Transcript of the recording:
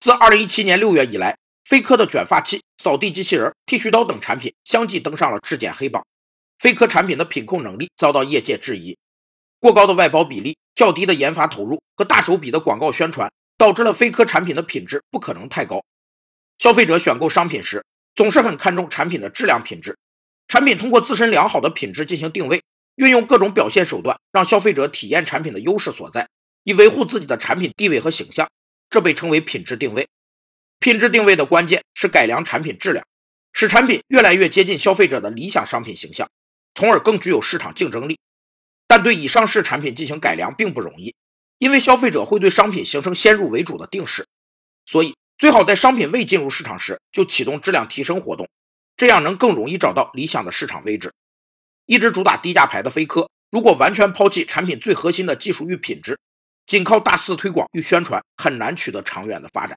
自2017年6月以来，飞科的卷发器、扫地机器人、剃须刀等产品相继登上了质检黑榜。飞科产品的品控能力遭到业界质疑，过高的外包比例、较低的研发投入和大手笔的广告宣传，导致了飞科产品的品质不可能太高。消费者选购商品时，总是很看重产品的质量品质。产品通过自身良好的品质进行定位，运用各种表现手段，让消费者体验产品的优势所在，以维护自己的产品地位和形象。这被称为品质定位。品质定位的关键是改良产品质量，使产品越来越接近消费者的理想商品形象，从而更具有市场竞争力。但对已上市产品进行改良并不容易，因为消费者会对商品形成先入为主的定势，所以最好在商品未进入市场时就启动质量提升活动。这样能更容易找到理想的市场位置。一直主打低价牌的飞科，如果完全抛弃产品最核心的技术与品质，仅靠大肆推广与宣传，很难取得长远的发展。